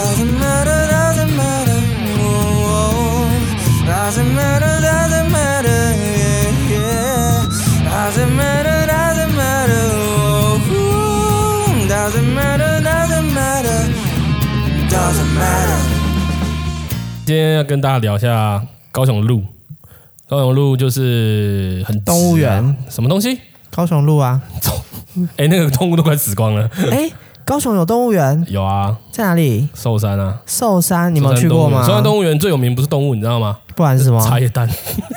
Doesn't matter, doesn't matter. Doesn't matter, doesn't matter. Yeah, yeah. Doesn't matter, doesn't matter. Doesn't matter, doesn't matter. Doesn't matter. 今天要跟大家聊一下高雄路。高雄路就是很动物园什么东西？高雄路啊，哎、那个动物都快死光了。哎，高雄有动物园有啊，在哪里？寿山啊，寿山，你们有去过吗？寿山动物园最有名不是动物，你知道吗？不然是什么？茶叶蛋。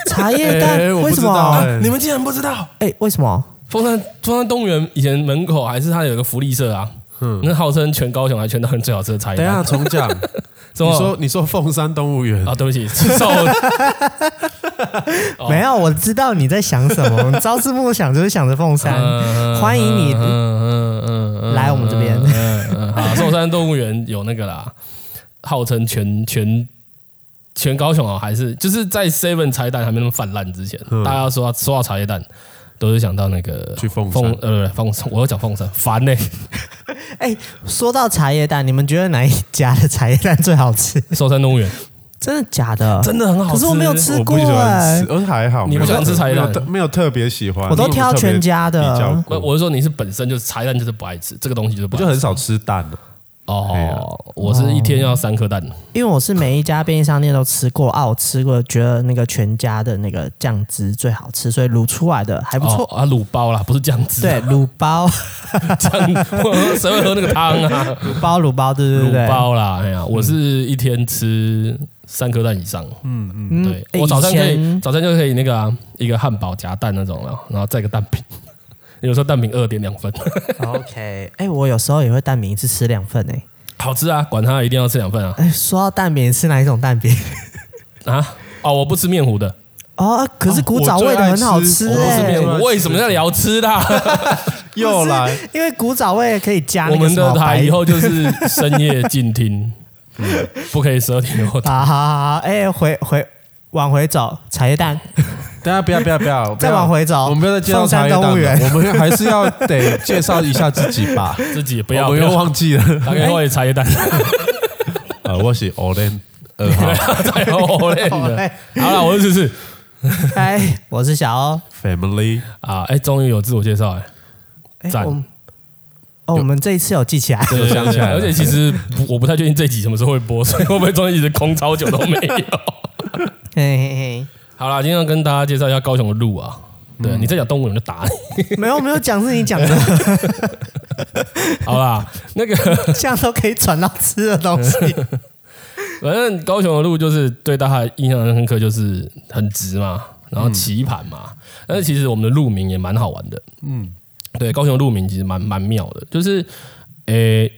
茶叶蛋？为什么？哎你们竟然不知道？哎，为什么？凤山中山动物园以前门口还是它有个福利社啊，嗯，那号称全高雄还全台湾最好吃的茶叶蛋。等一下重讲，什么你说你说凤山动物园啊，对不起，是寿。哦没有，我知道你在想什么。你 朝思暮想就是想着凤山，欢迎你嗯嗯嗯嗯来我们这边。嗯嗯，好，寿山动物园有那个啦，号称全全全高雄啊，还是就是在 Seven 茶叶蛋还没那么泛滥之前，大家说到说到茶叶蛋，都是想到那个去凤山凤呃凤山，我要讲凤山，烦呢。哎，说到茶叶蛋，你们觉得哪一家的茶叶蛋最好吃？寿山动物园真的假的？真的很好吃，可是我没有吃过我不喜欢哎吃，，而还好，你不喜欢吃茶叶蛋没有特没有特别喜欢，我都挑全家的比较我我是说你是本身就是茶叶蛋就是不爱吃，这个东西就是不爱吃我就很少吃蛋的。哦，我是一天要三颗蛋。因为我是每一家便利商店都吃过啊，我吃过，觉得那个全家的那个酱汁最好吃，所以卤出来的还不错。哦啊，卤包啦，不是酱汁。对，卤包，酱，谁会喝那个汤啊？卤包，卤包，对对对卤包啦，哎呀，我是一天吃三颗蛋以上。嗯嗯，对哎我早餐可以，以早餐就可以那个啊，一个汉堡夹蛋那种了，然后再一个蛋饼。有时候蛋饼二点两份，OK，哎，我有时候也会蛋饼一次吃两份哎。好吃啊！管它，一定要吃两份啊！哎，说到蛋饼，是哪一种蛋饼？啊，哦，我不吃面糊的，哦，可是古早味的很好吃我不吃哎面，糊。为什么要聊吃的啊？又来，因为古早味可以加我们的台以后就是深夜静听，嗯不可以十二点后听。好好好，哎，回回往回走，茶叶蛋，等一下不要不要 不要，再往回走。我们不要再介绍茶叶蛋我们还是要得介绍一下自己吧。自己也不要，我们又不要。忘记了，大概会茶叶蛋，呃，我是 Olen 二号。太好练了。好了，我是是嗨，我是小欧，Family，啊，哎，终于有自我介绍哎，赞。哎我们哦，我们这一次有记起来，有想起来而且其实不我不太确定这集什么时候会播，所以会不会中间一直空超久都没有？嘿 嘿嘿。好啦，今天要跟大家介绍一下高雄的路啊。对，你再讲动物园就打你。没有没有讲是你讲的，好啦，那个 这样都可以转到吃的东西。反正高雄的路就是对大家印象很深刻，就是很直嘛，然后棋盘嘛。但是其实我们的路名也蛮好玩的。嗯，对，高雄路名其实蛮蛮妙的，就是诶，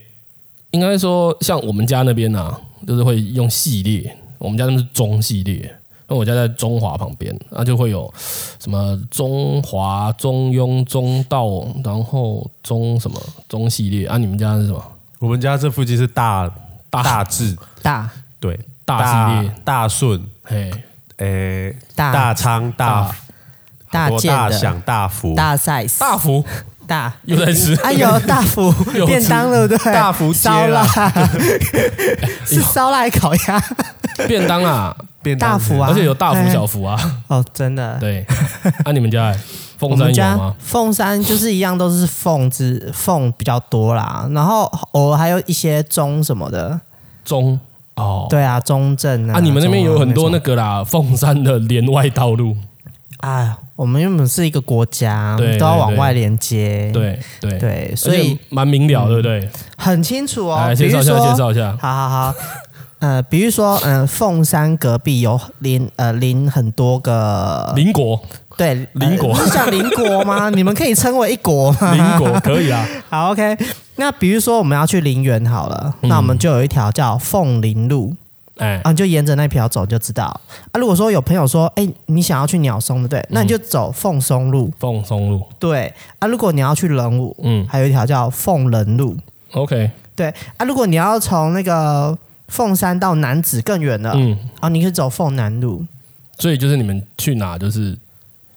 应该说像我们家那边啊，就是会用系列，我们家那边是中系列，因为我家在中华旁边，那就会有什么中华、中庸、中道，然后中什么中系列啊？你们家是什么？我们家这附近是大大大智，大。对，大系列。大顺，嘿，诶，大。大昌大大。大享大福，大 size 大福。大。又在吃。哎呦大福。便当对不对？大福街烧啦腊。是烧腊烤鸭。便当啊，便当大福啊，而且有大福小福啊。哦，真的。对，啊，你们家欸凤山有吗？凤山就是一样，都是凤字凤比较多啦，然后偶尔还有一些中什么的，中哦，对啊，中正啊。啊，你们那边有很多那个个啦，凤山的连外道路，哎，我们原本是一个国家，对都要往外连接，对对对，所以蛮明了，对不对？很清楚哦。来介绍一下，介绍一下。好好好，呃，比如说，嗯、凤山隔壁有邻呃邻很多个邻国，对邻国呃是叫邻国吗？你们可以称为一国吗？邻国可以啊。好，OK。那比如说我们要去林园好了，嗯那我们就有一条叫凤林路哎啊，，你就沿着那条走就知道啊。如果说有朋友说，哎，你想要去鸟松对不对？那你就走凤松路。凤松路，对啊，如果你要去仁武，嗯还有一条叫凤仁路。，OK，对啊，如果你要从那个凤山到南子更远了，嗯，啊，你可以走凤南路。所以就是你们去哪就是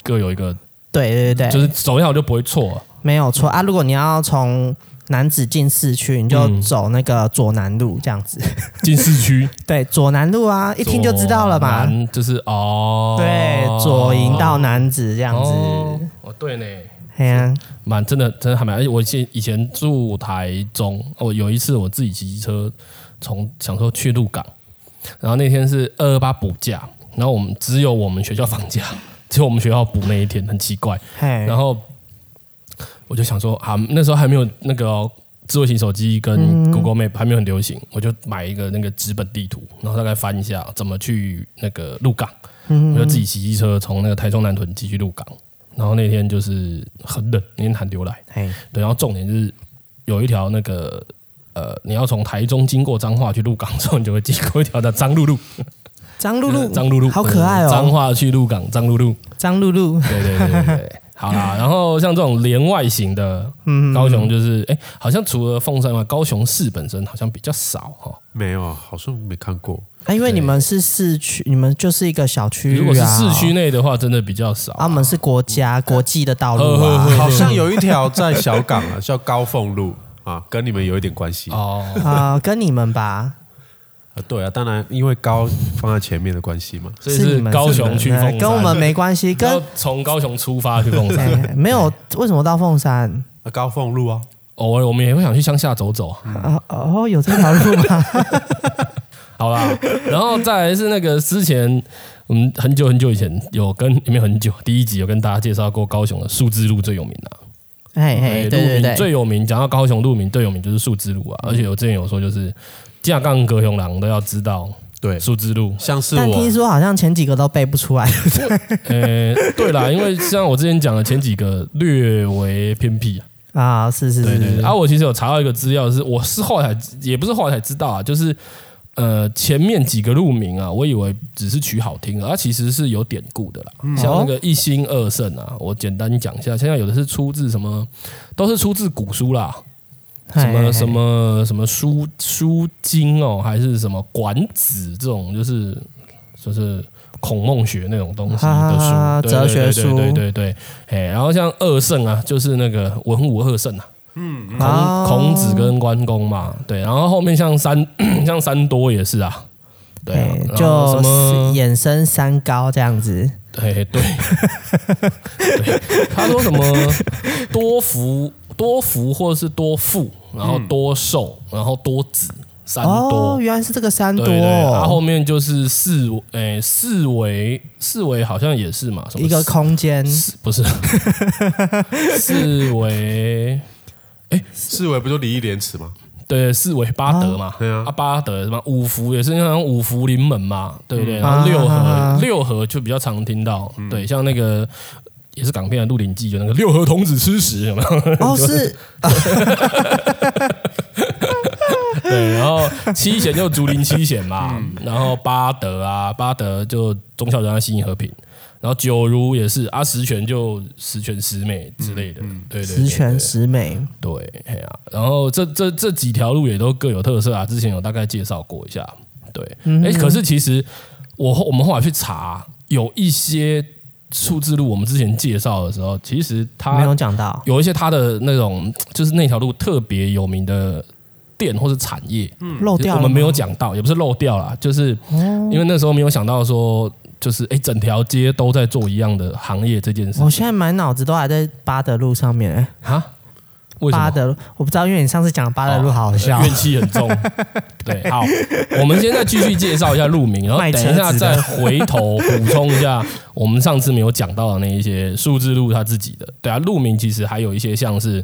各有一个，对对对对，就是走一条就不会错。没有错啊。如果你要从南子进市区，你就走那个左南路这样子。进市区，对，左南路啊，一听就知道了吧？就是哦，对，左营到南子这样子。哦，对呢。哎呀，蛮真的，真的还蛮。而且我以前以前住台中，我有一次我自己骑机车从想说去鹿港，然后那天是二二八补假，然后我们只有我们学校放假，只有我们学校补那一天，很奇怪。然后我就想说啊，那时候还没有那个智慧型手机跟 Google Map 还没有很流行，我就买一个那个纸本地图，然后大概翻一下怎么去那个鹿港，我就自己骑机车从那个台中南屯骑去鹿港。然后那天就是很冷，那天寒流来，对，然后重点就是有一条那个呃，你要从台中经过彰化去鹿港之后，你就会经过一条叫彰鹿路，张露露，张露露，好可爱哦！彰化去鹿港，张露露，张露露，对对对对对，好啦。然后像这种连外型的，高雄就是哎，好像除了凤山外，高雄市本身好像比较少哈。没有，好像没看过。啊，因为你们是市区，你们就是一个小区。如果是市区内的话，真的比较少。啊，我们是国家国际的道路啊，好像有一条在小港啊，叫高凤路啊，跟你们有一点关系哦。啊，跟你们吧。啊，对啊，当然因为高放在前面的关系嘛，所以是高雄去凤山，跟我们没关系。跟从高雄出发去凤山，没有，为什么到凤山？啊，高凤路啊，偶尔我们也会想去乡下走走。啊哦，有这条路吗？好啦，然后再来是那个之前我们很久很久以前有跟没有很久第一集有跟大家介绍过高雄的数字路最有名的，哎哎，对对对，最有名讲到高雄鹿鸣最有名就是树枝路啊，而且我之前有说就是架杠高雄狼都要知道，对。树枝路，像是我，但听说好像前几个都背不出来，呃，对啦，因为像我之前讲的前几个略为偏僻啊，是是是，对对对，啊，我其实有查到一个资料是，我是后来也不是后来才知道啊，就是。呃，前面几个路名啊，我以为只是取好听，它其实是有典故的啦。像那个一心二圣啊，我简单讲一下。现在有的是出自什么，都是出自古书啦，什么什么什么书书经哦，还是什么管子这种，就是就是孔孟学那种东西的书，哲学书，对对对。哎，然后像二圣啊，就是那个文武二圣啊。嗯，孔孔子跟关公嘛，对，然后后面像三 像三多也是啊，对，就什么衍生三高这样子，对对，对，他说什么 多福多福或者是多富，然后多寿，然后多子三多，哦，原来是这个三多，然后后面就是四诶四维四维好像也是嘛，什么一个空间。不是。四维。哎，四维不就礼义廉耻吗？对，四维八德嘛，对啊，八德什么五福也是像五福临门嘛，对不对？然后六合，六合就比较常听到，对，像那个也是港片的《鹿鼎记》，就那个六合童子吃屎有没有？哦，是。对，然后七贤就竹林七贤嘛，然后八德啊，八德就忠孝仁爱信义和平。然后九如也是啊，十全就十全十美之类的，嗯、对，对，对，对，十全十美，对，哎呀、啊，然后这这这几条路也都各有特色啊，之前有大概介绍过一下，对，哎、嗯，可是其实我我们后来去查，有一些数字路，我们之前介绍的时候，其实它没有讲到，有一些它的那种就是那条路特别有名的店或是产业，嗯，漏掉，我们没有讲到，也不是漏掉了，就是因为那时候没有想到说。就是哎，整条街都在做一样的行业这件事。我现在满脑子都还在八德路上面哎，啊？为什么？八德路我不知道，因为你上次讲八德路好好笑，怨气很重。对，好，我们现在继续介绍一下路名，然后等一下再回头补充一下我们上次没有讲到的那一些数字路他自己的。对啊，路名其实还有一些像是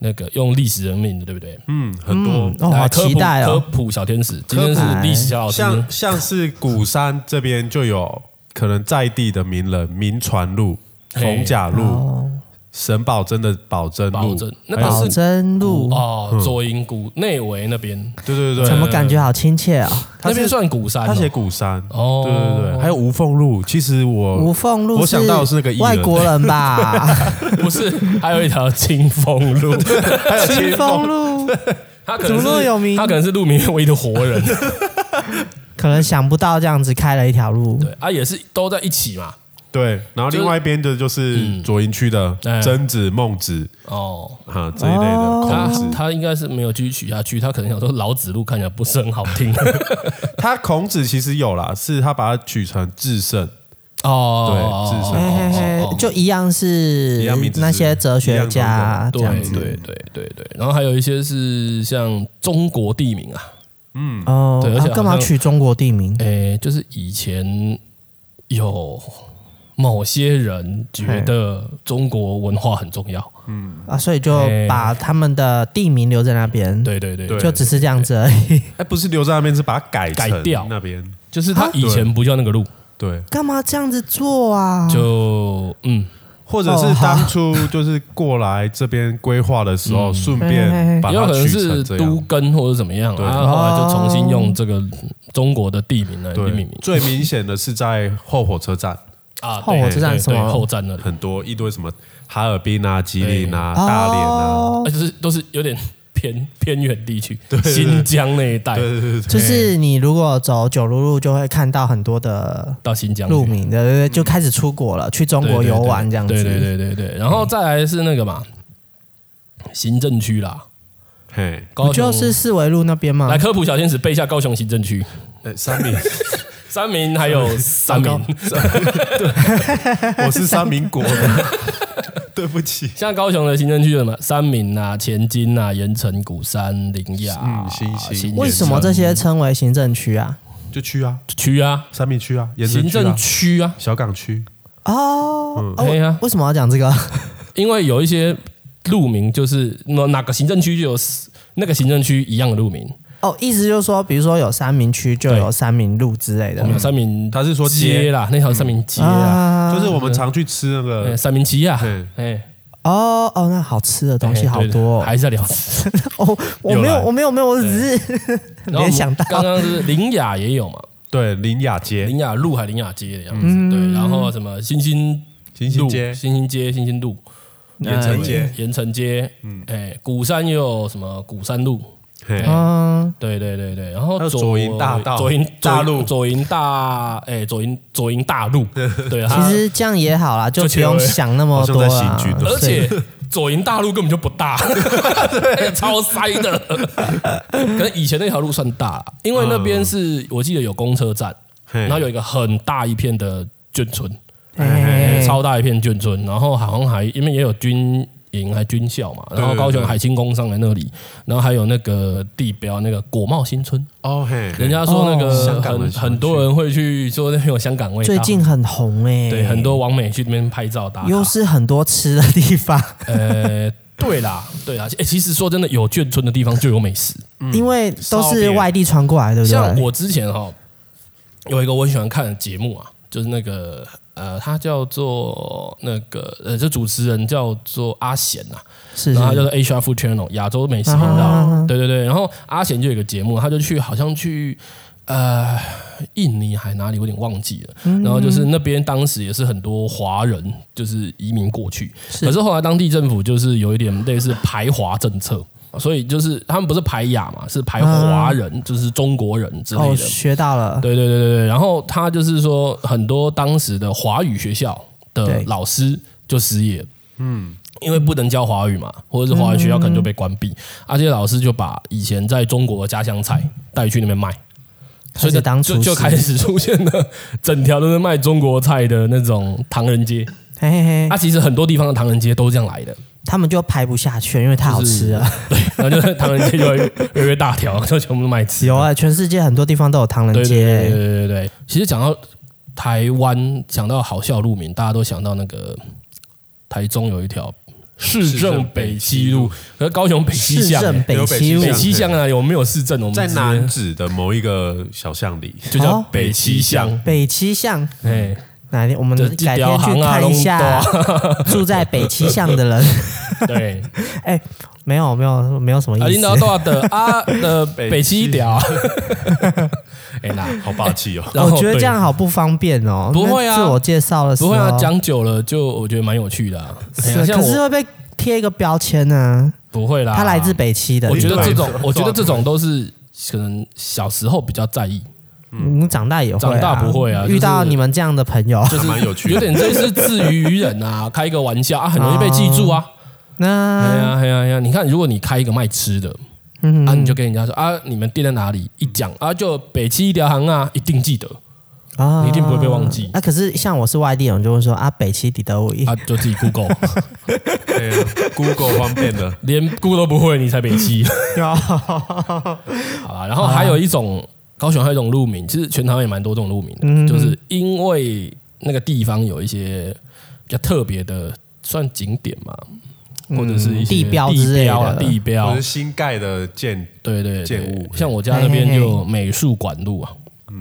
那个用历史人名的，对不对？嗯，很多。嗯、哦，好期待哦！科普小天使，今天是历史小老师，像像是鼓山这边就有。可能在地的名人，民传路、逢甲路、沈葆楨的葆楨路，那个是葆楨路。哦，左营谷内围那边，对对对，怎么感觉好亲切啊？那边算鼓山，他写鼓山。哦，对对对，还有吴凤路，其实我吴凤路，我想到的是那个外国人吧？不是，还有一条清风路，清风。路，他可能是有名，他可能是路名唯一的活人。可能想不到这样子开了一条路，对啊，也是都在一起嘛，对，然后另外一边的就是左营区的哎。曾子、孟子哦，哈这一类的孔子。他应该是没有继续取下去，他可能想说老子路看起来不是很好听。他孔子其实有啦，是他把它取成至圣。哦，对至少嘿嘿嘿哦就一样是那些哲学家对这样子。对对对对，然后还有一些是像中国地名啊，哦，对而且啊干嘛取中国地名？诶，就是以前有某些人觉得中国文化很重要，嗯。啊，所以就哎把他们的地名留在那边，对对对，对就只是这样子而已。哎，不是留在那边，是把它改成改掉。那边。就是他以前不叫那个路，对，干嘛这样子做啊？就嗯，或者是当初就是过来这边规划的时候，顺便把也有可能它取是都成这样。更或者怎么样，对。然后后来就重新用这个中国的地名来命对名，最明显的是在后火车站，啊，后火车站对什么？对后站那里，很多一堆什么哈尔滨啊、吉林啊、哦大连啊，而且是都是有点偏 偏远地区，新疆那一带，对对对，就是你如果走九如路，就会看到很多的到新疆路名，对对对，就开始出国了，去中国游玩这样子。对对对对对，然后再来是那个嘛，行政区啦，嘿，不高雄就是四维路那边吗来？科普小天使背一下高雄行政区，哎三民，三民还有三民，我是三民国的，对不起，像高雄的行政区有什么三明啊、前金啊、盐城、鼓山、林雅、嗯新兴新为什么这些称为行政区啊？就区啊，区啊？三明区啊，盐城啊行政区啊，小港区，哦，哦对啊为什么要讲这个？因为有一些路名就是哪哪个行政区就有那个行政区一样的路名，哦，意思就是说，比如说有三明区，就有三明路之类的。我。们有三明，他是说街啦，那条三明街啊，啊就是我们常去吃那哎个，三明鸡啊。嗯，哎，哦哦，那好吃的东西好多哦。还是在聊吃。哦，我没有，我没有，没有，我只是 然后我们没想到。刚刚是林雅也有嘛，对，林雅街，林雅路还林雅街的样子，对，然后什么新兴路新兴街。星星街、新兴路、盐城街，盐城街，嗯，哎，鼓山也有什么鼓山路，嘿，嗯，对对对对，然后有左营大道。左营大路。左营大，哎，左营左营大路，对，其它实这样也好啦，就不用想那么多啦像在行军。而且左营大路根本就不大，对，超塞的。可能以前那条路算大啦，因为那边是我记得有公车站，嘿。然后有一个很大一片的眷村，哎超大一片眷村，然后好像还因为也有军营还军校嘛，然后高雄海清宫上来那里，然后还有那个地标那个国贸新村，哦嘿，人家说那哦个香港很很多人会去说那边有香港味道，最近很红哎，对很多网美去那边拍照打卡，又是很多吃的地方，呃，对啦，对啦，哎，其实说真的，有眷村的地方就有美食。因为都是外地传过来，对不对？像我之前哈有一个我很喜欢看的节目啊，就是那个呃，他叫做那个呃，这主持人叫做阿贤啊，是然后他叫做 Asia Food Channel 亚洲美食频道，对对对，然后阿贤就有一个节目，他就去好像去。呃，印尼还哪里我有点忘记了，然后就是那边当时也是很多华人就是移民过去，可是后来当地政府就是有一点类似排华政策，所以就是他们不是排亚嘛，是排华人，就是中国人之类哦，的。学到了，对对对对对，然后他就是说，很多当时的华语学校的老师就失业，嗯，因为不能教华语嘛，或者是华语学校可能就被关闭，而这些老师就把以前在中国的家乡菜带去那边卖，所以就当就就开始出现了整条都是卖中国菜的那种唐人街。嘿嘿嘿。啊，，其实很多地方的唐人街都是这样来的，他们就排不下去，因为太好吃了。对，然后就是唐人街就会越越来越大条，就全部都卖吃。有啊，全世界很多地方都有唐人对对对街，对对对。其实讲到台湾，讲到好笑路名，大家都想到那个台中有一条市政北七路，和高雄北七巷、市政欸，北七路北七巷啊，有没有市政？我们在南子的某一个小巷里，就叫哦北七巷。北七巷。哎，哪天？我们这改天去看一下 住在北七巷的人。对，哎，没有没有没有什么啊，意领导多思。少的啊的北七条，哎那好霸气哦！我觉得这样好不方便哦。不会啊自我介绍的时候不会啊，讲久了就我觉得蛮有趣的可是会被贴一个标签呢。不会啦，他来自北七的，我觉得这种，我觉得这种都是可能小时候比较在意，你长大也会、啊，长大不会啊遇到你们这样的朋友，就是蛮有趣，有点类似自娱于人啊，开一个玩笑啊，很容易被记住啊。那哎呀哎呀哎呀！你看，如果你开一个卖吃的，嗯。啊，你就跟人家说啊，你们店在哪里？一讲啊，就北七一条行啊，一定记得，啊。你一定不会被忘记。啊，可是像我是外地人，就会说啊，北七底德伟啊，就自己 Google，对啊 Google 方便的，连 Google 都不会，你才北七。好啦，然后还有一种高雄还有一种路名，其实全台湾也蛮多这种路名的，就是因为那个地方有一些比较特别的，算景点嘛，或者是一些地标之类的。地标啊地或标。者，新盖的建对对对建物。像我家那边就美术馆路啊，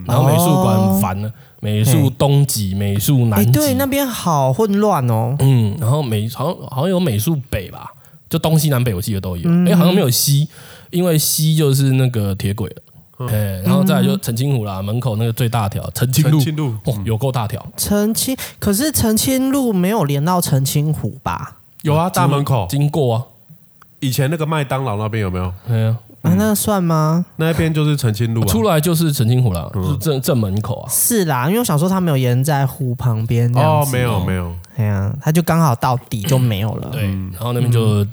然后美术馆烦了，美术东极、美术哎，南极，对，那边好混乱哦。嗯，然后美好像好像有美术北吧，就东西南北我记得都有，哎，好像没有西，因为西就是那个铁轨了。哎，然后再来就澄清湖啦，门口那个最大条澄清路，澄清路哦，有够大条，澄清，可是澄清路没有连到澄清湖吧？有啊，大门口。经过啊，以前那个麦当劳那边有没有？没有，啊，那算吗？那边就是澄清路啊，出来就是澄清湖啦，就是正正门口啊，是啦，因为我想说他没有沿在湖旁边这样子，哦没有没有，哎呀，他就刚好到底就没有了。对，然后那边就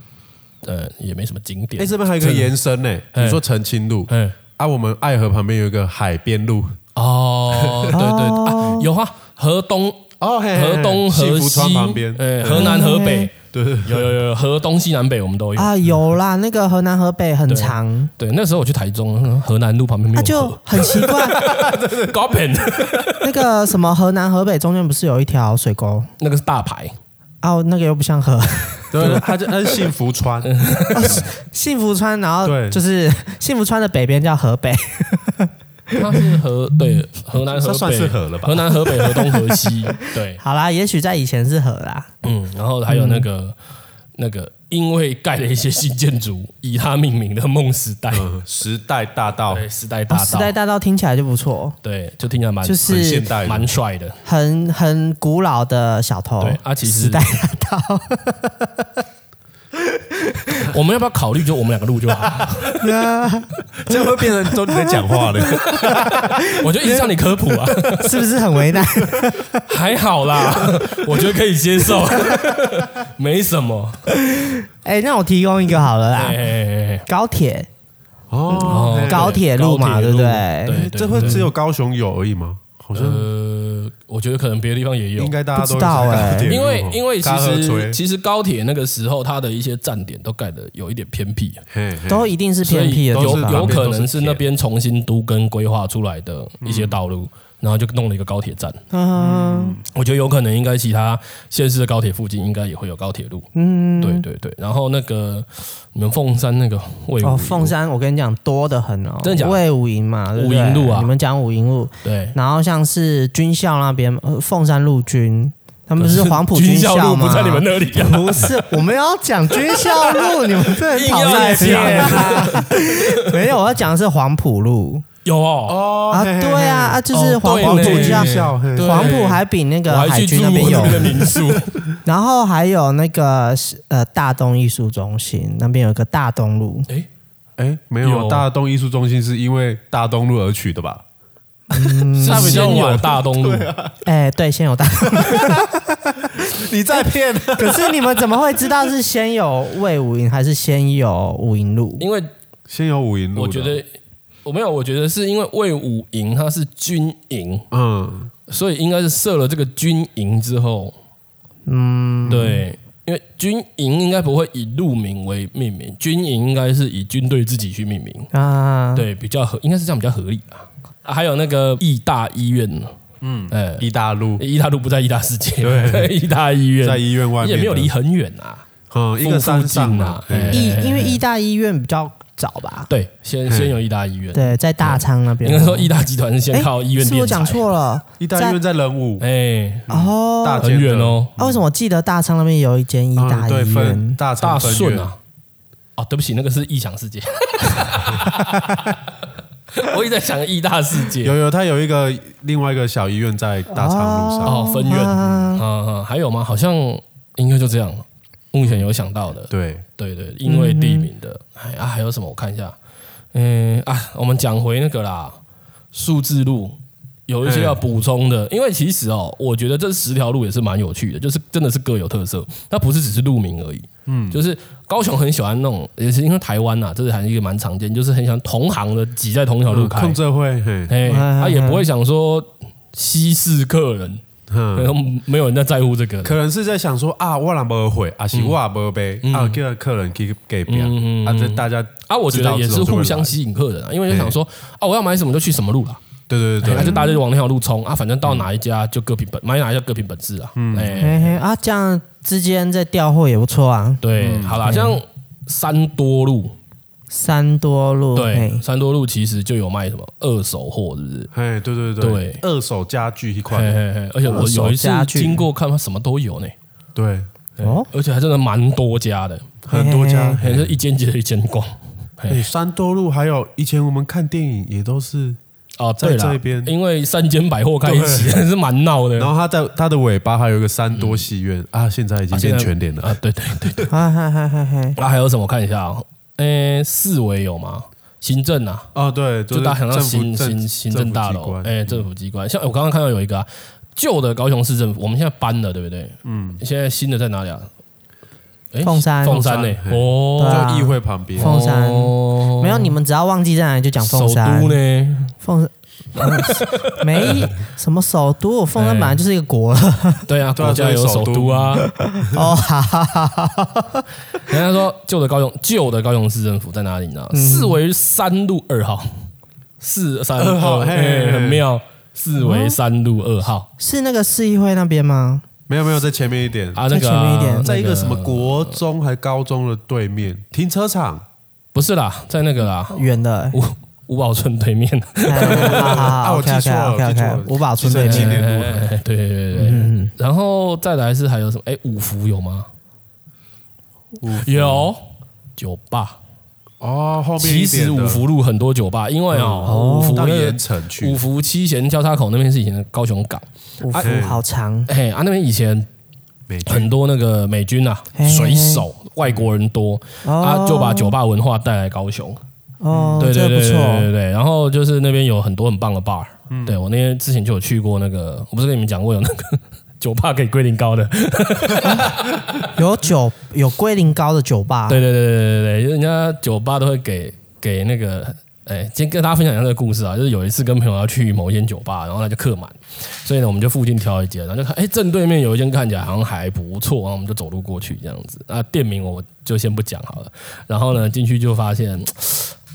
呃也没什么景点。哎，，这边还有一个延伸呢，哎。你说澄清路。哎。啊，我们爱河旁边有一个海边路。哦，对对对 啊，有啊，河东、哦，嘿河东、河西川旁边，哎，河南、河北，对。对，有有有，河东西南北我们都有。啊，有啦，那个河南河北很长，对，那时候我去台中，河南路旁边没有那就，很奇怪。高片，那个什么河南河北中间不是有一条水沟？那个是大牌，哦，那个又不像河，对，他就它是幸福川，幸福川，然后对。就是 幸福川的北边叫河北，它是河对河南河北。算是河了吧？河南河北河东河西，对，好啦，也许在以前是河啦。嗯，然后还有那个那个因为盖了一些新建筑，以它命名的梦时代，嗯，时代大道，对，时代大道，时代，大道听起来就不错，对，就听起来蛮就是很现代的，蛮帅的，很很古老的小偷。对啊其实时代大道，我们要不要考虑就我们两个录就好？这样会变成都你在讲话了。我就一直向你科普啊，是不是很为难？还好啦，我觉得可以接受，没什么。哎，那我提供一个好了啦，高铁哦，哎高铁路嘛，对不对？对对这会只有高雄有而已吗？好像呃，我觉得可能别的地方也有。应，该大家都知道欸。因为因为其实其实高铁那个时候它的一些站点都盖的有一点偏僻，都一定是偏僻的有。有可能是那边重新都跟规划出来的一些道路，然后就弄了一个高铁站。嗯，我觉得有可能应该其他县市的高铁附近应该也会有高铁路。嗯，对对对。然后那个你们凤山那个魏武哦，营凤山我跟你讲多得很哦，真的假的魏武营嘛，对不对武营路啊你们讲武营路，对，然后像是军校那边，呃凤山陆军，他们是黄埔军校校吗？路不在你们那里啊？不是，我们要讲军校路，你们真的很 讨硬要厌讲啊！没有，我要讲的是黄埔路有哦，哦啊，对啊，啊，就是哦黄埔对呢军校，黄埔还比那我个海军那边有。民宿。然后还有那个呃大东艺术中心那边有一个大东路，哎，哎，没有有。大东艺术中心是因为大东路而取的吧？是比较先有。晚大东路，哎，对，先有大东路。你在骗？可是你们怎么会知道是先有魏武营还是先有武营路？因为先有武营路，我觉得我没有，我觉得是因为魏武营它是军营，嗯，所以应该是设了这个军营之后，嗯，对，因为军营应该不会以路名为命名，军营应该是以军队自己去命名，啊，对，比较合，应该是这样比较合理啊。啊还有那个义大医院，嗯，哎，义大路义大路不在义大世界，对义大医院在医院外面也没有离很远啊，嗯，一个山上附近啊啊，哎医因为义大医院比较早吧？对，先先有义大医院，对，在大昌那边。应该说义大集团是先哎靠医院是我敛财讲错了。义大医院在仁武，哎，哦，很大间的远哦，啊，为什么我记得大昌那边有一间医大嗯对，医分院？大大昌分院，顺啊，哦，对不起，那个是异想世界，我一直在想义大世界。有有，他有一个另外一个小医院在大昌路上，哦，分院，嗯嗯，还有吗？好像应该就这样，目前有想到的，对，对对，因为地名的，哎啊，还有什么？我看一下，嗯啊，我们讲回那个啦，数字路有一些要补充的，因为其实哦，我觉得这十条路也是蛮有趣的，就是真的是各有特色，它不是只是路名而已。嗯，就是高雄很喜欢那种，也是因为台湾呐，这是还是一个蛮常见，就是很喜欢同行的挤在同一条路开，控制会，哎，他也不会想说稀释客人。嗯，没有人在在乎这个，可能是在想说啊，我俩不会，啊，是我也不背，啊，叫客人给给别人，啊，这大家啊，我觉得也是互相吸引客人啊，因为就想说啊，我要买什么就去什么路了，对对对，那就大家就往那条路冲啊，反正到哪一家就各凭本，买哪一家各凭本事啊，哎，啊，这样之间在调货也不错啊，对，好啦，像三多路。三多路，对，三多路其实就有卖什么二手货，是不是？哎，对对对，二手家具一块，而且我有一次经过看，它什么都有呢。对，哦，而且还真的蛮多家的，很多家，还是一间接着一间逛。哎，三多路还有以前我们看电影也都是哦，在这边，因为三间百货开一起还是蛮闹的。然后它在它的尾巴还有一个三多戏院啊，现在已经变全联了。啊，对对对对，哈哈哈哈那还有什么？我看一下啊。诶，四维有吗？行政呐，啊，对，就大家想到行行行政大楼，诶，政府机关。像我刚刚看到有一个旧的高雄市政府，我们现在搬了，对不对？嗯，现在新的在哪里啊？凤山，凤山呢？哦，就议会旁边。凤山，哦没有，你们只要忘记在哪里就讲凤山。首都呢？凤。没什么首都，凤山本来就是一个国了。对啊，国家有首都啊。哦，哈哈哈哈。人家说旧的高雄，旧的高雄市政府在哪里呢？四维三路二号，四三二号，很妙。四维三路二号是那个市议会那边吗？没有没有，在前面一点啊，在前面一点，在一个什么国中还高中的对面停车场？不是啦，在那个啦，远的。五五宝村对面，啊，我记错了，我记错了，五宝村对面，对对对对，然后再来是还有什么？哎，五福有吗？有酒吧哦，后面其实五福路很多酒吧，因为哦，五福那五福七贤交叉口那边是以前的高雄港，五福好长，哎啊，那边以前很多那个美军啊，水手外国人多，啊，就把酒吧文化带来高雄。哦，对对对对对对，然后就是那边有很多很棒的 bar，嗯，对我那天之前就有去过那个，我不是跟你们讲过有那个酒吧可以龟苓膏的，有酒有龟苓膏的酒吧，对对对对对对，人家酒吧都会给给那个，哎，今天跟大家分享一下这个故事啊，就是有一次跟朋友要去某一间酒吧，然后他就客满，所以呢我们就附近挑一间，然后就看，哎，正对面有一间看起来好像还不错，然后我们就走路过去这样子，啊，店名我就先不讲好了，然后呢进去就发现。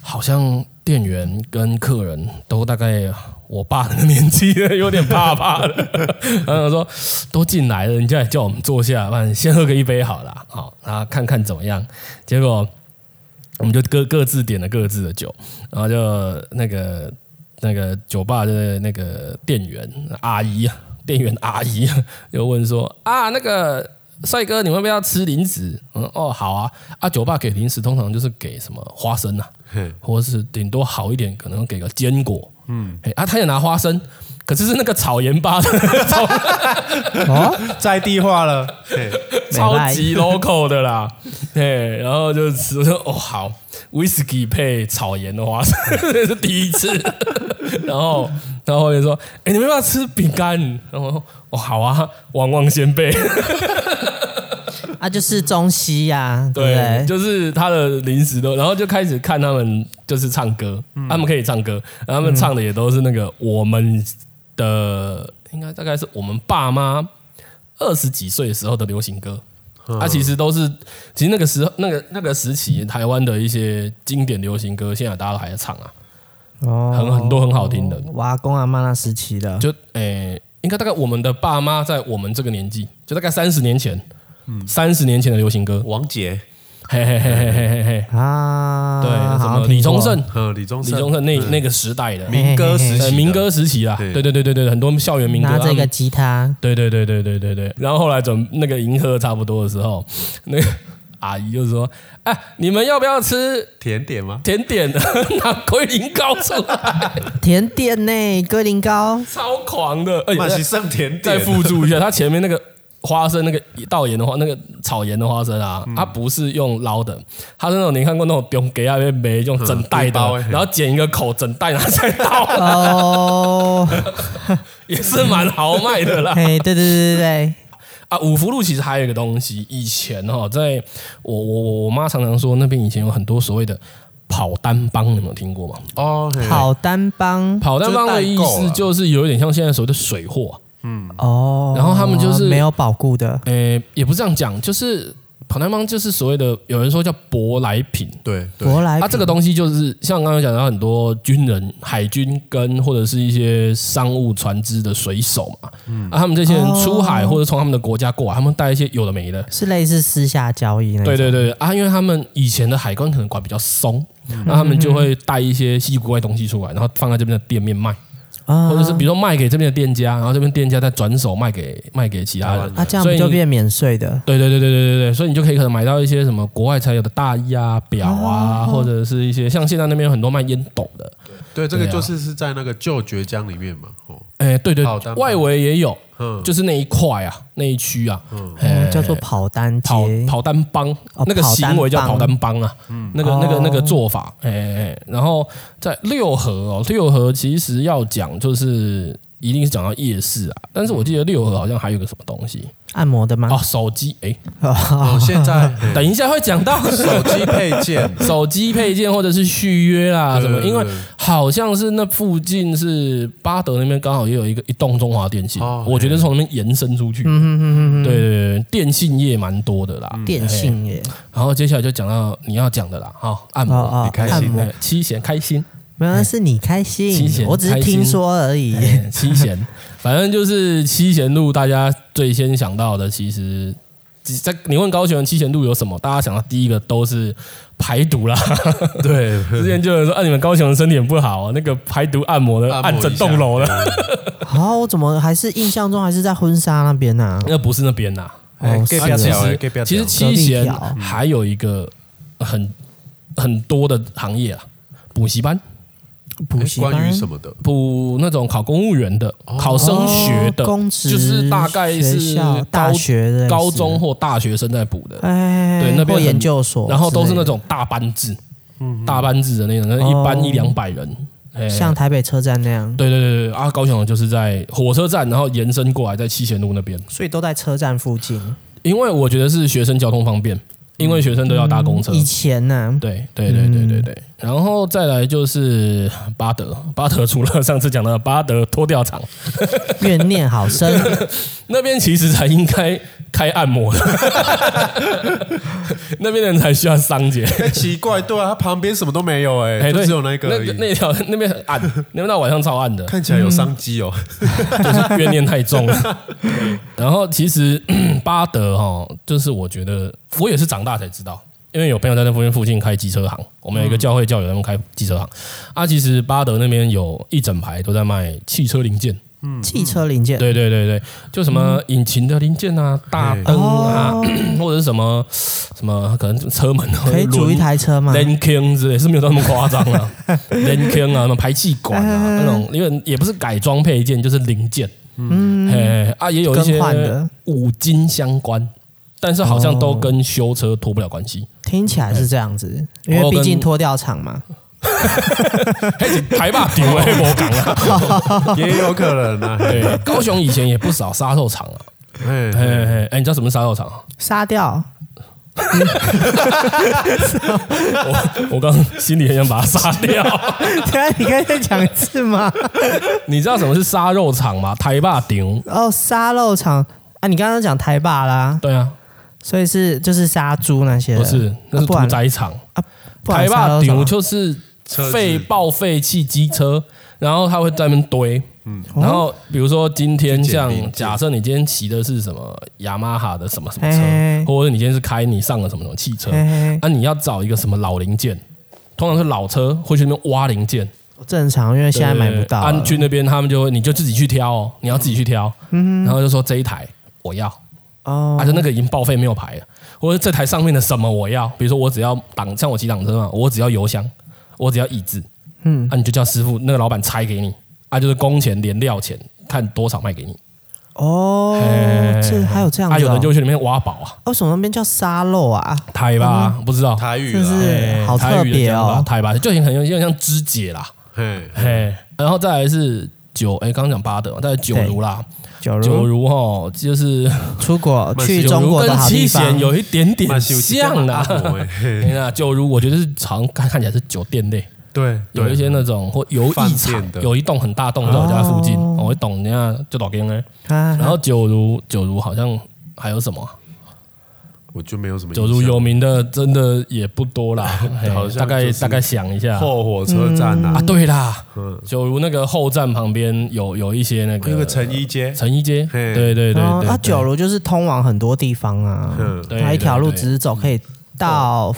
好像店员跟客人都大概我爸那个年纪，有点怕怕的。然后说都进来了，人家也叫我们坐下，反先喝个一杯好了，好，然后看看怎么样。结果我们就各各自点了各自的酒，然后就那个那个酒吧的那个店员阿姨，店员阿姨就问说啊，那个。帅哥，你们要不要吃零食？嗯，哦，好啊。啊，酒吧给零食通常就是给什么花生呐、啊，或者是顶多好一点，可能给个坚果。嗯，啊，他也拿花生，可是是那个草盐巴的那种，哦，在地化了，超级 local 的啦。对，然后就吃，我说哦好，whisky 配草盐的花生，这是第一次。然后，然后我就说，哎，你们要不要吃饼干？然后，哦，好啊，旺旺仙贝。啊，就是中西呀、啊，对，对就是他的零食都，然后就开始看他们就是唱歌，嗯、他们可以唱歌，然后他们唱的也都是那个我们的，应该大概是我们爸妈二十几岁的时候的流行歌，他、嗯。啊、其实都是，其实那个时候那个那个时期台湾的一些经典流行歌，现在大家都还在唱啊，哦，很很多很好听的，阿公阿妈那时期的，就诶、欸，应该大概我们的爸妈在我们这个年纪，就大概三十年前。嗯。三十年前的流行歌，王杰，嘿嘿嘿嘿嘿嘿。嘿啊，对，什么李宗盛，李宗李宗盛那那个时代的。民歌时期，民歌时期啦，对。对对对对，很多校园民歌，拿这个吉他，对对对对对对对，然后后来准那个迎合差不多的时候，那个阿姨就说：“哎，你们要不要吃甜点吗？甜点，拿龟苓膏出来，甜点呢，龟苓膏，超狂的，而且剩甜点，再附注一下，他前面那个。”花生那个倒盐的话，那个炒盐的花生啊，它不是用捞的，它是那种你看过那种中给啊那没用整袋的，然后剪一个口，整袋拿再倒。哦，也是蛮豪迈的啦。哎，对对对对对。啊，五福路其实还有一个东西，以前哈，在我我我我妈常常说，那边以前有很多所谓的跑单帮，你有没有听过吗？哦，跑单帮，跑单帮的意思就是有一点像现在所谓的水货。嗯，哦，然后他们就是没有保固的，诶，也不是这样讲，就是。跑男帮就是所谓的，有人说叫舶来品，对，舶来品。它这个东西就是像刚刚讲到很多军人、海军跟或者是一些商务船只的水手嘛，嗯，啊，他们这些人出海或者从他们的国家过来，他们带一些有的没的，是类似私下交易那种。对对对啊，因为他们以前的海关可能管比较松，那他们就会带一些稀奇古怪东西出来，然后放在这边的店面卖。或者是比如说卖给这边的店家，然后这边店家再转手卖给卖给其他人，啊，这样不就变免税的？对对对对对对对，所以你就可以可能买到一些什么国外才有的大衣啊、表啊，或者是一些像现在那边有很多卖烟斗的。对，这个就是是在那个旧爵江里面嘛。哦，哎，对对，外围也有。嗯，就是那一块啊，那一区啊，嗯，叫做跑单跑跑单帮，那个行为叫跑单帮啊，嗯，那个那个那个做法，哎哎，然后在六合哦，六合其实要讲就是一定是讲到夜市啊，但是我记得六合好像还有个什么东西。按摩的吗？哦，手机哎，哦，现在 等一下会讲到。手机配件，手机配件或者是续约啦什么，因为好像是那附近是巴德那边刚好也有一个一栋中华电信，我觉得从那边延伸出去，嗯嗯嗯嗯，对对对，电信业蛮多的啦，电信业。然后接下来就讲到你要讲的啦，哈，按摩，你开心，七贤开心，没有，是你开心，七贤，我只是听说而已，七贤。反正就是七贤路，大家最先想到的，其实，在你问高雄的七贤路有什么，大家想到第一个都是排毒啦。对，之前就有人说，啊，你们高雄人身体很不好啊，那个排毒按摩的，按整栋楼的。好，我怎么还是印象中还是在婚纱那边呢？那不是那边呐。哦，其实其实七贤还有一个很很多的行业啊，补习班。补习班，关于什么的？补那种考公务员的、考升学的，就是大概是大学的、高中或大学生在补的。哎，对，那边研究所，然后都是那种大班制，嗯，大班制的那种，那一班一两百人，像台北车站那样。对对对对，啊，高雄就是在火车站，然后延伸过来在七贤路那边，所以都在车站附近。因为我觉得是学生交通方便。因为学生都要搭公车，以前呢，对对对对对对，然后再来就是巴德，巴德除了上次讲的巴德脱掉厂，怨念好深，那边其实才应该开按摩的，那边的人才需要商检。奇怪，对啊，他旁边什么都没有，哎，就只有那个那那条那边很暗，那边到晚上超暗的，看起来有商机哦，就是怨念太重。了。然后其实 巴德哈，就是我觉得我也是长大。才知道，因为有朋友在那附近附近开机车行，我们有一个教会教友他们开机车行。啊，其实巴德那边有一整排都在卖汽车零件，嗯，汽车零件，对对对对，就什么引擎的零件啊，大灯啊，或者是什么什么，可能车门可以组一台车吗？连坑之类是没有那么夸张啊，连坑啊，什么排气管啊那种，因为也不是改装配件，就是零件，嗯，嘿啊，也有一些五金相关。但是好像都跟修车脱不了关系，听起来是这样子，因为毕竟脱掉厂嘛。台霸丢黑魔港啊，也有可能啊。对，高雄以前也不少杀肉厂啊。哎哎哎，你知道什么是杀肉厂？杀掉。我我刚心里很想把它杀掉。等下你可以再讲一次吗？你知道什么是杀肉厂吗？台霸顶。哦，杀肉厂啊！你刚刚讲台霸啦。对啊。所以是就是杀猪那些，不是，那是屠宰场啊。台霸顶就是废报废弃机车，然后他会在那边堆。嗯，然后比如说今天像假设你今天骑的是什么雅马哈的什么什么车，或者你今天是开你上了什么什么汽车，那你要找一个什么老零件，通常是老车会去那边挖零件。正常，因为现在买不到。安去那边他们就会，你就自己去挑哦，你要自己去挑。嗯，然后就说这一台我要。哦，还是那个已经报废没有牌了，或者这台上面的什么我要，比如说我只要挡，像我骑挡车嘛，我只要油箱，我只要椅子，嗯，那、啊、你就叫师傅那个老板拆给你，啊，就是工钱连料钱，看多少卖给你。哦，嘿这还有这样子、哦啊，有人就去里面挖宝啊，为什么那边叫沙漏啊？台吧，不知道台语是哎好特台语的别哦。台吧，就很很有点像肢解啦，嘿，嘿，然后再来是九，哎，刚刚讲八德但是九如啦，九如九如如哈，就是出国 去中国的七好地方贤，有一点点像啦。啦，嘿那九如我觉得是好像看看起来是酒店类，对，有一些那种或游饭艺场，的有一栋很大栋在我家附近，哦我会懂人家就老跟哎。啊然后九如九如好像还有什么啊？我就没有什么九如有名的真的也不多啦，好像大概大概想一下。后火车站啊，啊，对啦，九如那个后站旁边有有一些那个那个成衣街，成衣街，对对对哦啊，对对。九如就是通往很多地方啊，嗯，对它一条路直走可以到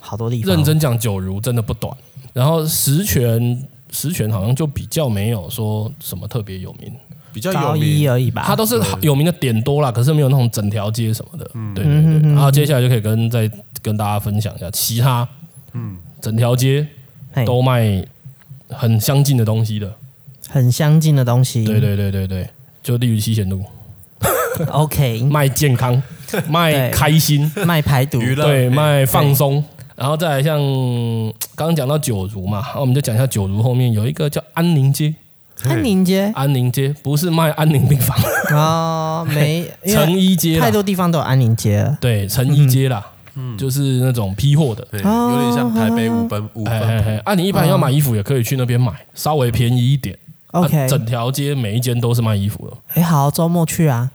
好多地方。认真讲九如真的不短，然后十全十全好像就比较没有说什么特别有名。比较高有名，一而已吧，它都是有名的点多啦，可是没有那种整条街什么的。嗯。对对对。然后接下来就可以跟再跟大家分享一下其他，嗯，整条街嘿都卖很相近的东西的。很相近的东西。对对对对对，就例如七贤路，OK，卖健康、卖开心，卖排毒，娱乐。对，卖放松。然后再来像刚刚讲到九如嘛，那我们就讲一下九如后面有一个叫安宁街，安宁街。安宁街不是卖安宁病房，哦，没 因为成衣街啦。太多地方都有安宁街。了。对，成衣街啦，就是那种批货的。对有点像台北五分五哎哎分，哎，啊，你一般要买衣服也可以去那边买，稍微便宜一点。OK 啊整条街每一间都是卖衣服的，哎，好，周末去啊。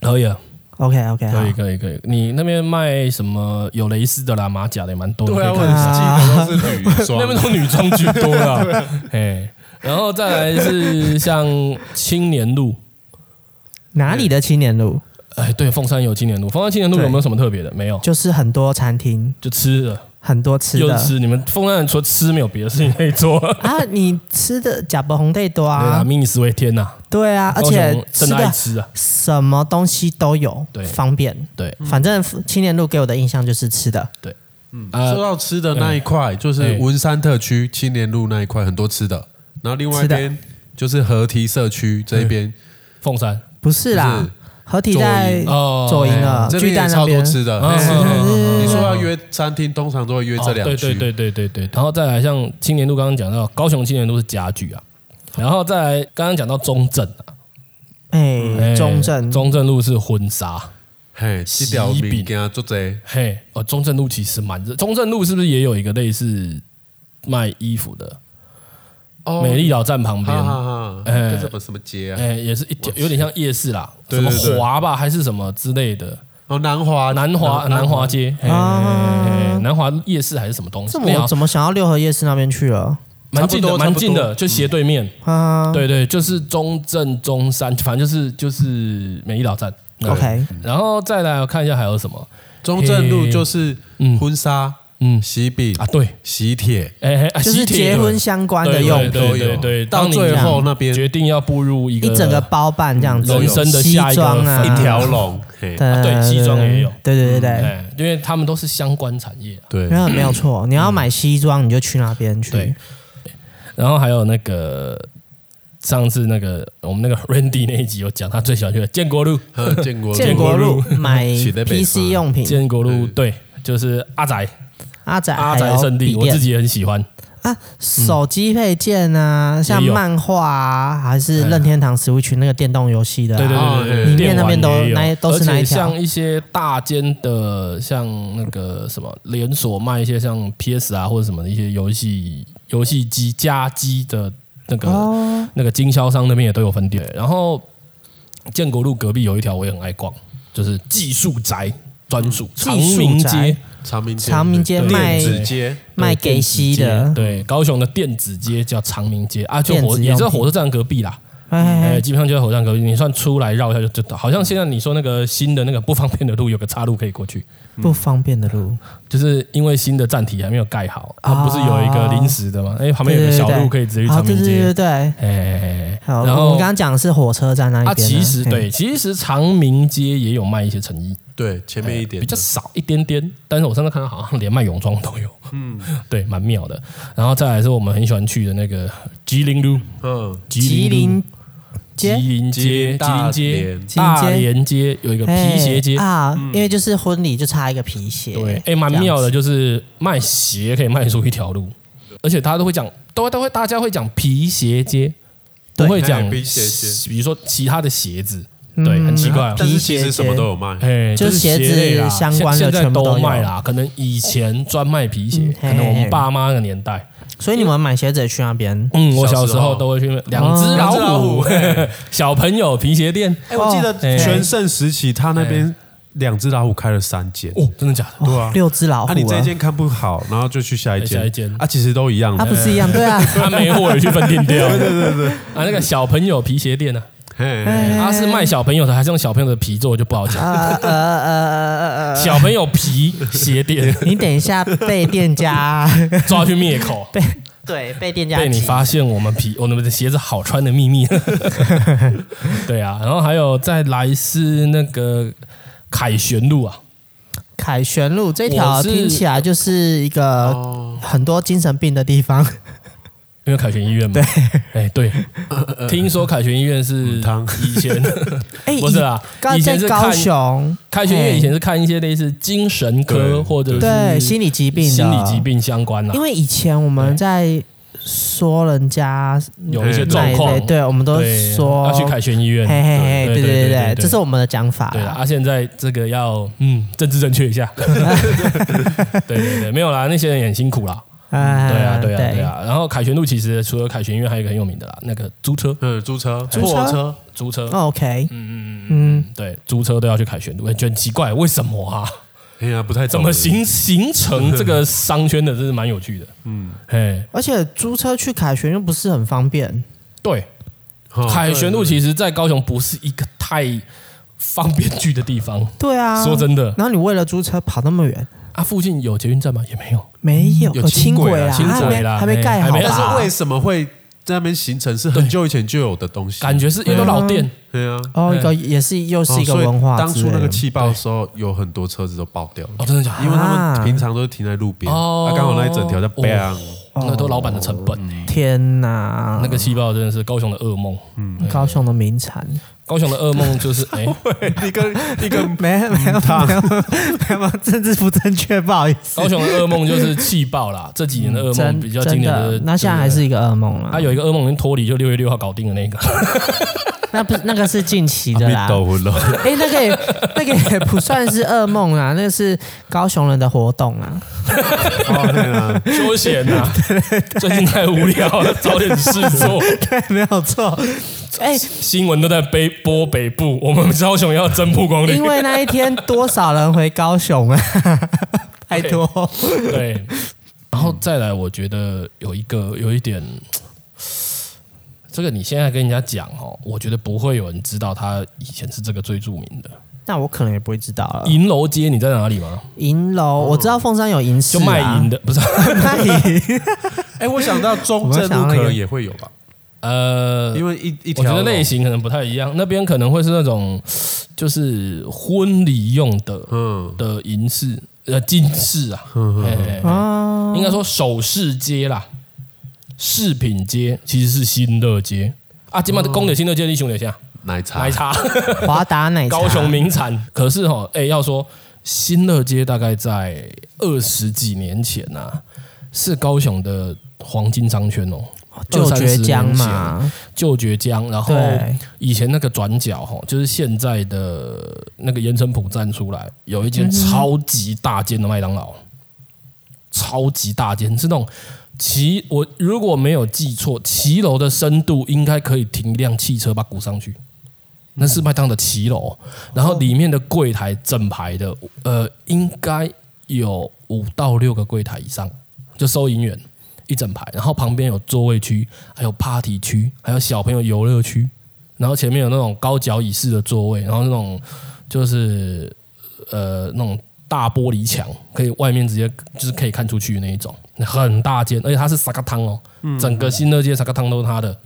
可以啊，OK OK，可以可以可以。你那边卖什么有蕾丝的啦、马甲的也蛮多的。对啊，基本都是女装。那边，都女装居多啦。哎，然后再来是像青年路，哪里的青年路？哎，对，凤山有青年路。凤山青年路有没有什么特别的？没有，就是很多餐厅，就吃的，很多吃的又吃。你们凤山人除了吃没有别的事情可以做。啊，你吃的假白红带多对，啊，迷你食为天呐，对啊，而且雄真的爱吃啊。什么东西都有，对方便。对，反正青年路给我的印象就是吃的，对，嗯说到吃的那一块，就是文山特区青年路那一块很多吃的，然后另外一边就是合体社区这一边，凤山。不是啦合体在哦左营了，这边巨蛋那也超多边吃的。你说要约餐厅，通常都会约这两区。哦对对对对对对，然后再来像青年路，刚刚讲到高雄青年路是家具啊，然后再来刚刚讲到中正啊，哎，哎中正。中正路是婚纱，嘿，这条物件做贼嘿，哦，中正路其实蛮热，中正路是不是也有一个类似卖衣服的？哦美丽岛站旁边，哎。这什么什么街啊？哎，也是一条有点像夜市啦，什么华吧还是什么之类的，哦，南华。南华南华。街，嘿嘿嘿嘿南华夜市还是什么东西？这那好么我怎么想到六合夜市那边去了？蛮近的，蛮近的，就斜对面。啊对对，就是中正、中山，反正就是就是美丽岛站。？OK，然后再来我看一下还有什么，中正路就是嗯。婚纱、嗯。喜饼啊，、对，喜帖，哎哎，啊就是喜帖结婚相关的用品，对对对对，到你最后那边决定要步入一个一整个包办这样子，人生的西下一个装啊，一条龙，嘿。对对西装也有。对对对对，哎，因为他们都是相关产业啊。对。没有没有错，你要买西装你就去那边去。对，然后还有那个上次那个我们那个 Randy 那一集有讲，他最喜欢去的建国路，建 国建国路建买 PC 用品，建国路对，就是阿宅阿宅阿宅圣地，我自己也很喜欢。啊，手机配件啊，像漫画啊，还是任天堂 Switch 那个电动游戏的啊，对对哦对对，里面那边都那都是那一条。像一些大间的，像那个什么连锁卖一些像 PS 啊或者什么的一些游戏游戏机家机的那个、哦。那个经销商那边也都有分店。然后建国路隔壁有一条我也很爱逛，就是技术宅专属长明街。长明街，长明街卖电子街，卖给西的，对，高雄的电子街叫长明街啊，就火电子用品也在火车站隔壁啦。哎哎，基本上就在火车站隔壁，你算出来绕一下就知道。好像现在你说那个新的那个不方便的路，有个岔路可以过去，不方便的路，就是因为新的站体还没有盖好，它哦不是有一个临时的吗？哎，旁边有个小路可以直接去，对对长明街对。对，哎，好，然后我们刚刚讲的是火车站那一边其实对，其实长明街也有卖一些成衣，对，前面一点比较少一点点，但是我上次看到好像连卖泳装都有，嗯，对，蛮妙的。然后再来是我们很喜欢去的那个吉林路，嗯，吉林街吉林街、吉大林街连、大连街有一个皮鞋街。啊，因为就是婚礼就差一个皮鞋。对，哎，蛮妙的，就是卖鞋可以卖出一条路，而且大家都会讲，都都会大家会讲皮鞋街，不会讲哎皮鞋街，比如说其他的鞋子，对，很奇怪哦。但是其实什么都有卖。哎，就是鞋子相关的全部都有。卖啦。可能以前专卖皮鞋嗯，可能我们爸妈那个年代，所以你们买鞋子也去那边。嗯，我小小时候都会去两只两只老老虎虎，小朋友皮鞋店。哎，我记得哎全盛时期，他那边两只老虎开了三间。哦，真的假的？对啊，六只老虎啊，啊，你这一间看不好，然后就去下一间，下一间啊，其实都一样它。不是一样？对啊，他没货也去分店掉。对对对啊，那个小朋友皮鞋店呢？嘿，他是卖小朋友的，还是用小朋友的皮做，就不好讲。呃呃呃呃呃，小朋友皮鞋店 你等一下被店家 抓去灭口，被对被店家被你提发现我们皮我们的鞋子好穿的秘密。对啊，然后还有再来是那个凯旋路啊，凯旋路这条听起来就是一个哦，很多精神病的地方。因为凯旋医院嘛。对，哎对，听说凯旋医院是以前 哎，不是啦高以前是高看雄，凯旋医院以前是看一些类似精神科或者是对心理疾病的。心理疾病相关的因。为以前我们在说人家有一些状况，对，我们都对说要去凯旋医院，嘿嘿嘿，对对对这是我们的讲法对。啊，现在这个要嗯政治正确一下，对对对，没有啦，那些人也很辛苦啦，哎对啊对啊对。啊。然后凯旋路其实除了凯旋医院，还有一个很有名的啦，那个租车，呃，租车、租车？货车，租车，哦 OK，嗯嗯嗯，嗯，对，租车都要去凯旋路，觉得很奇怪，为什么啊？哎呀，不太怎么形形成这个商圈的，真是蛮有趣的。嗯，嘿，而且租车去凯旋又不是很方便，对，哦凯旋路其实在高雄不是一个太方便去的地方。对啊。说真的，然后你为了租车跑那么远，啊，附近有捷运站吗？也没有。没有有轻轨啊，轻轨啦还没啦还没盖好哎还没但是为什么会在那边形成？是很久以前就有的东西，感觉是因为老店，对啊，哦，一个也是又是一个文化。当初那个气爆的时候，有很多车子都爆掉了，哦，真的假的？因为他啊们平常都是停在路边，哦啊，刚好那一整条在 bang，那都老板的成本呢。天哪，那个气爆真的是高雄的噩梦。嗯高雄的名产，高雄的噩梦就是，哎，一个一个没有没有没有没有政治不正确，不好意思。高雄的噩梦就是气爆啦。这几年的噩梦比较经典真的，那现在还是一个噩梦了。他有一个噩梦已经脱离，就六月六号搞定的那个。那不是那个是近期的啦。哎，那个也那个也不算是噩梦啊，那个是高雄人的活动啊。哦对啊，休闲呐，最近太无聊了，找点事做。对，没有错。哎，新闻都在北播北部，我们高雄要增曝光率因。为那一天多少人回高雄啊？拜托。对，然后再来，我觉得有一个有一点，这个你现在跟人家讲哦，我觉得不会有人知道他以前是这个最著名的那我可能也不会知道了。银楼街，你在哪里吗？银楼，我知道凤山有银饰就啊，卖银的，不是？卖银。哎，我想到中正路可能也会有吧，呃，因为一一条我觉得类型可能不太一样，那边可能会是那种 就是婚礼用的嗯。的银饰呃金饰啊，嘿嘿嘿。哦，应该说首饰街啦，饰品街其实是新乐街。啊，今晚的公的新乐街，你想一下，奶茶。奶茶，华达奶茶，高雄名产。可是哈，哎，要说新乐街大概在二十几年前呐、啊，是高雄的黄金商圈哦，旧爵江20-30嘛，旧爵江，然后对。以前那个转角哈，就是现在的那个盐城埔站出来，有一间超级大间的麦当劳，超级大间，是那种骑我如果没有记错，骑楼的深度应该可以停一辆汽车把鼓上去。那是麦当的骑楼，然后里面的柜台整排的，呃，应该有五到六个柜台以上，就收银员一整排，然后旁边有座位区，还有 party 区，还有小朋友游乐区，然后前面有那种高脚椅式的座位，然后那种就是呃那种大玻璃墙，可以外面直接就是可以看出去的那一种，很大间，而且它是沙咖汤哦，整个新乐街沙咖汤都是它的。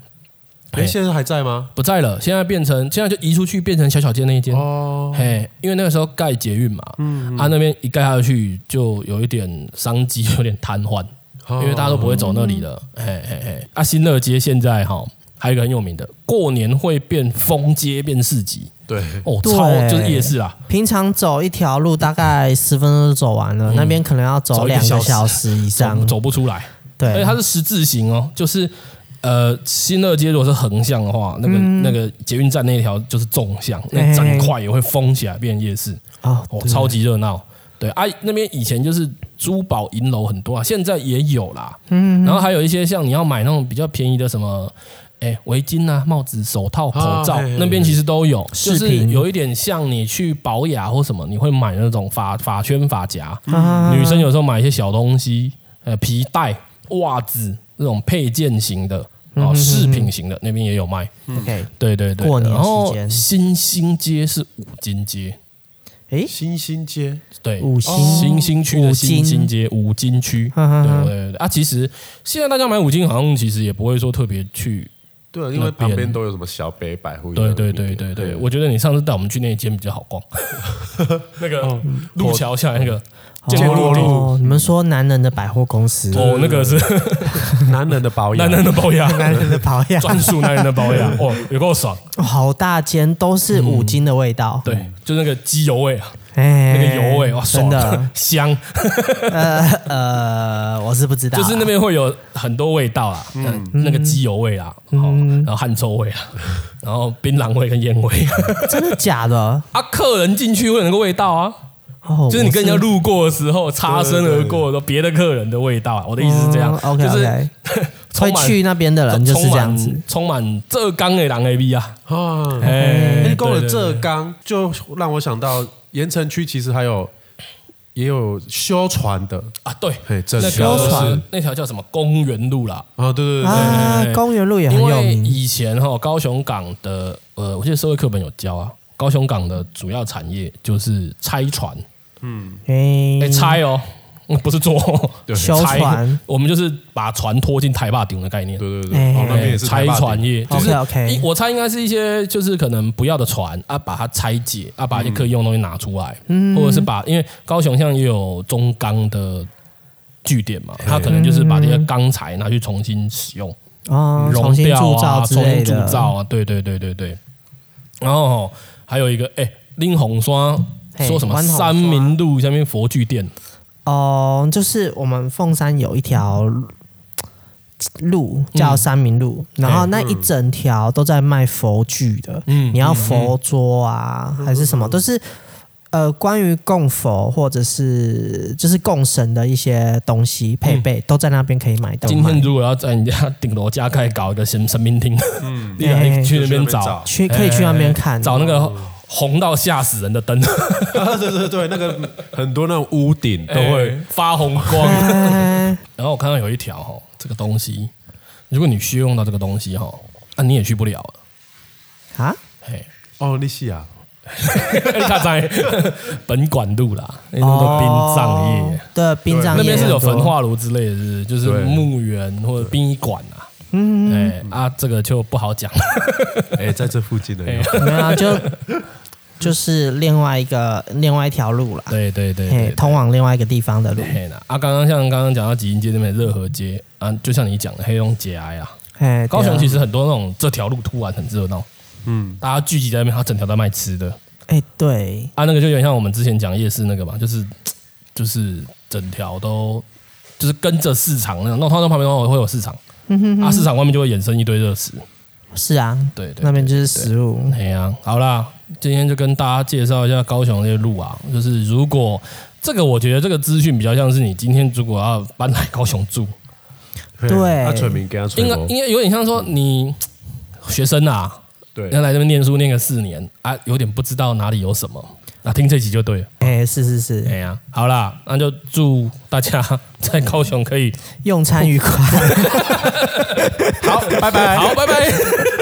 哎，现在还在吗？不在了，现在变成现在就移出去，变成小小间那一间。哦，嘿，因为那个时候盖捷运嘛，嗯，啊那边一盖下去就有一点商机，有点瘫痪，因为大家都不会走那里了。嘿嘿嘿，啊新乐街现在哈还有一个很有名的，过年会变封街变市集，对，哦，超就是夜市啊，平常走一条路大概十分钟就走完了，那边可能要走两个小时以上，走走不出来。对，而且它是十字形哦，就是呃，新乐街如果是横向的话，那个、嗯那个捷运站那一条就是纵向，那整块也会封起来变夜市哦，哦，超级热闹。对啊，那边以前就是珠宝银楼很多啊，现在也有啦。嗯，然后还有一些像你要买那种比较便宜的什么，哎，围巾啊、帽子、手套、口罩，啊嘿嘿那边其实都有，饰就是品有一点像你去保雅或什么，你会买那种发发圈、发夹。啊女生有时候买一些小东西，呃，皮带、袜子这种配件型的，然后饰品型的那边也有卖。OK，对对对，过年然后期间新兴街是五金街，诶，新兴街？对，五星新兴区的新兴街五金区。哈哈哈。对对对啊，其实现在大家买五金好像其实也不会说特别去。对，因为旁边都有什么小北百货。对对对对对，我觉得你上次带我们去那一间比较好逛，那个路桥下来那个建国路。哦，你们说男人的百货公司，哦，那个是 男人的保养，男人的保养，男人的保养，专属男人的保养，哦，有够爽。哦好大间，都是五金的味道，对，就那个机油味啊，哎，那个油味哇，真的，香，呃呃，我是不知道啊，就是那边会有很多味道啊，嗯，那个机油味啊，哦，然后汗臭味啊，然后槟榔味跟烟味，真的假的？啊，客人进去会有那个味道啊，哦，就是你跟人家路过的时候，擦身而过的时候，别的客人的味道啊，我的意思是这样。就是 满会去那边的人就是这样子，充满浙江的人 A B 啊，啊。哎你讲了浙江，就让我想到盐城区其实还有也有修船的啊，对，嘿整那条修船。是那条叫什么公园路啦，啊，对对对对，啊，公园路也很有名，以前哈高雄港的呃，我记得社会课本有教啊，高雄港的主要产业就是拆船，哎哎，拆哦，嗯不是做 修拆船，我们就是把船拖进台坝顶的概念。对对对，哎哦，那边也是拆船业，就是 OK 一我猜应该是一些就是可能不要的船啊，把它拆解啊，把一些可以用的东西拿出来，嗯。或者是把因为高雄像也有中钢的据点嘛，它可能就是把这些钢材拿去重新使用，哦，重熔新掉啊，铸造之重新铸，造啊，对对对对对。然后哦还有一个哎，林红刷嘿说什么三民路下面佛具店，哦，就是我们凤山有一条路叫三民路，然后那一整条都在卖佛具的，嗯你要佛桌啊、还是什么，都是呃关于供佛或者是就是供神的一些东西配备，都在那边可以买到。今天如果要在人家顶楼加盖搞一个神神明厅，嗯，你来去那边找，去可以去那边看，找那个红到吓死人的灯，对对对，那个很多那种屋顶都会哎发红光。哎 然后我看到有一条哈，这个东西，如果你需要用到这个东西哈，那你也去不了了。啊，嘿，哦，你是啊，你看在本馆路啦，那种殡葬业，对，殡葬业那边是有焚化炉之类的是不是，就是对。墓园或者殡仪馆啊。嗯，哎啊，这个就不好讲。了。哎，在这附近的有，没有啊，就就是另外一个另外一条路啦，对对对嘿，对，通往另外一个地方的路，嘿啦，啊，刚刚像刚刚讲到吉英街那边热河街啊，就像你讲的黑龙节哀啊，哎，高雄其实，实很多那种这条路突然很热闹，嗯，大家聚集在那边，它整条在卖吃的。哎，对，啊，那个就有点像我们之前讲夜市那个嘛，就是就是整条都就是跟着市场那种，那它那旁边都会有市场，啊，市场外面就会衍生一堆热食，是啊，对对，那边就是食物，哎呀，好啦，今天就跟大家介绍一下高雄那些路啊，就是如果这个我觉得这个资讯比较像是你今天如果要搬来高雄住。对他村民给他吹应该，应该有点像说你学生啊，对。要来这边念书念个四年啊，有点不知道哪里有什么，啊，听这集就对了。哎，是是是哎，呀，好啦，那就祝大家 在高雄可以用餐愉快。好，拜拜，好，拜拜。